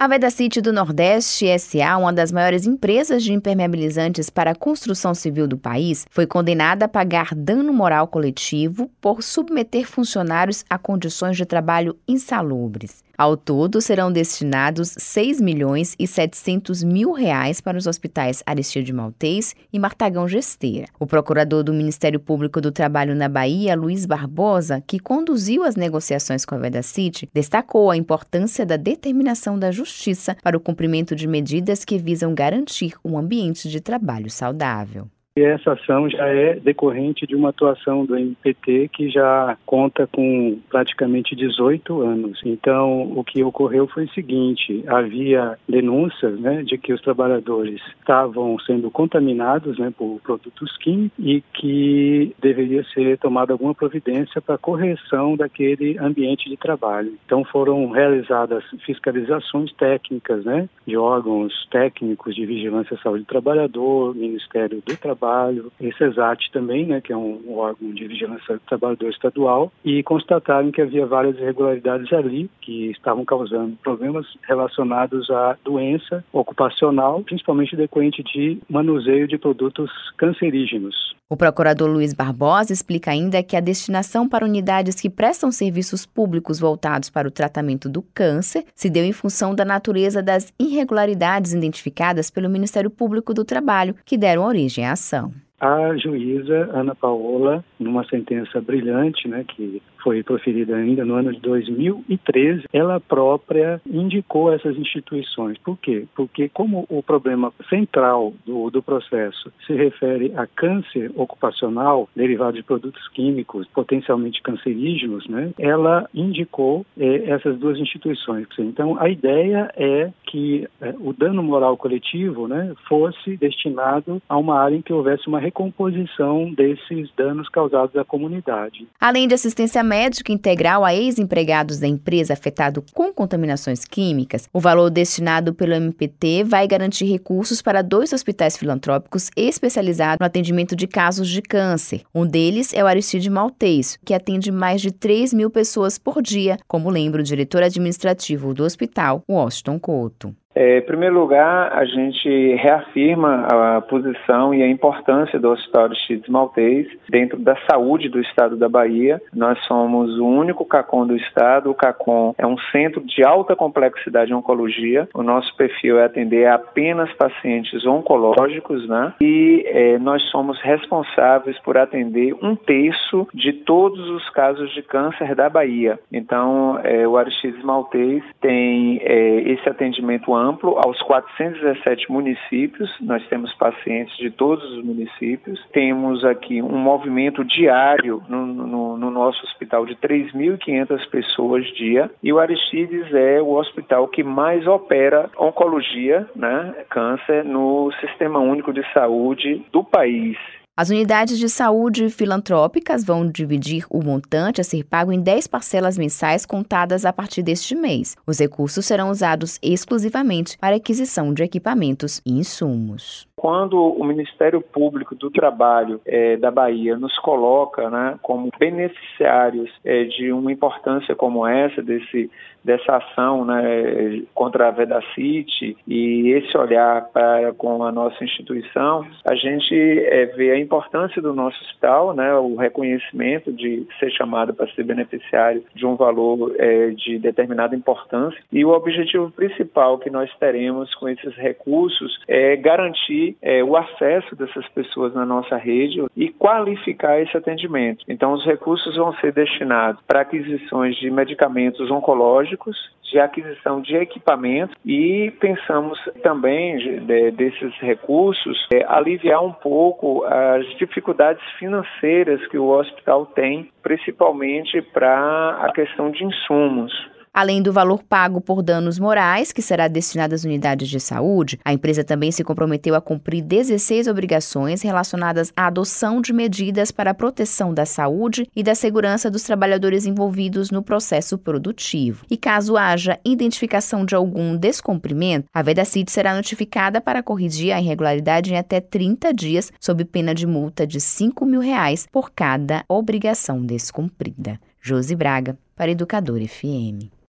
A Vedacity do Nordeste SA, uma das maiores empresas de impermeabilizantes para a construção civil do país, foi condenada a pagar dano moral coletivo por submeter funcionários a condições de trabalho insalubres. Ao todo, serão destinados 6 milhões e 700 mil reais para os hospitais Aristide Maltês e Martagão Gesteira. O procurador do Ministério Público do Trabalho na Bahia, Luiz Barbosa, que conduziu as negociações com a Vedacity, destacou a importância da determinação da justiça para o cumprimento de medidas que visam garantir um ambiente de trabalho saudável. E essa ação já é decorrente de uma atuação do MPT que já conta com praticamente 18 anos. Então, o que ocorreu foi o seguinte: havia denúncias né, de que os trabalhadores estavam sendo contaminados né, por produtos químicos e que deveria ser tomada alguma providência para correção daquele ambiente de trabalho. Então, foram realizadas fiscalizações técnicas né, de órgãos técnicos de vigilância à saúde do trabalhador, Ministério do Trabalho Trabalho, ESESAT também, né, que é um, órgão de vigilância do trabalhador estadual, e constataram que havia várias irregularidades ali que estavam causando problemas relacionados à doença ocupacional, principalmente decorrente de manuseio de produtos cancerígenos. O procurador Luiz Barbosa explica ainda que a destinação para unidades que prestam serviços públicos voltados para o tratamento do câncer se deu em função da natureza das irregularidades identificadas pelo Ministério Público do Trabalho, que deram origem à ação. A juíza Ana Paola, numa sentença brilhante, né, que foi proferida ainda no ano de 2013, ela própria indicou essas instituições. Por quê? Porque como o problema central do, do processo se refere a câncer ocupacional derivado de produtos químicos potencialmente cancerígenos, né, ela indicou eh, essas duas instituições. Então, a ideia é que eh, o dano moral coletivo né, fosse destinado a uma área em que houvesse uma recomposição desses danos causados à comunidade. Além de assistência médica integral a ex-empregados da empresa afetado com contaminações químicas, o valor destinado pelo MPT vai garantir recursos para dois hospitais filantrópicos especializados no atendimento de casos de câncer. Um deles é o Aristide Maltês, que atende mais de 3 mil pessoas por dia, como lembra o diretor administrativo do hospital, Washington Couto. É, em primeiro lugar, a gente reafirma a posição e a importância do Hospital Aristides Maltês dentro da saúde do estado da Bahia. Nós somos o único CACOM do estado. O CACOM é um centro de alta complexidade em oncologia. O nosso perfil é atender apenas pacientes oncológicos, né? E é, nós somos responsáveis por atender um terço de todos os casos de câncer da Bahia. Então, é, o Aristides Maltês tem é, esse atendimento amplo amplo aos 417 municípios. Nós temos pacientes de todos os municípios. Temos aqui um movimento diário no, no, no nosso hospital de 3.500 pessoas dia. E o Aristides é o hospital que mais opera oncologia, né, câncer, no Sistema Único de Saúde do país. As unidades de saúde filantrópicas vão dividir o montante a ser pago em 10 parcelas mensais contadas a partir deste mês. Os recursos serão usados exclusivamente para aquisição de equipamentos e insumos. Quando o Ministério Público do Trabalho é, da Bahia nos coloca né, como beneficiários é, de uma importância como essa, desse, dessa ação né, contra a Vedacity e esse olhar para com a nossa instituição, a gente é, vê a importância do nosso hospital, né, o reconhecimento de ser chamado para ser beneficiário de um valor de determinada importância. E o objetivo principal que nós teremos com esses recursos é garantir é, o acesso dessas pessoas na nossa rede e qualificar esse atendimento. Então, os recursos vão ser destinados para aquisições de medicamentos oncológicos, de aquisição de equipamentos e pensamos também de, desses recursos é, aliviar um pouco as dificuldades financeiras que o hospital tem, principalmente para a questão de insumos. Além do valor pago por danos morais, que será destinado às unidades de saúde, a empresa também se comprometeu a cumprir 16 obrigações relacionadas à adoção de medidas para a proteção da saúde e da segurança dos trabalhadores envolvidos no processo produtivo. E caso haja identificação de algum descumprimento, a Vedacity será notificada para corrigir a irregularidade em até 30 dias, sob pena de multa de 5 mil reais por cada obrigação descumprida. Josi Braga, para Educador FM.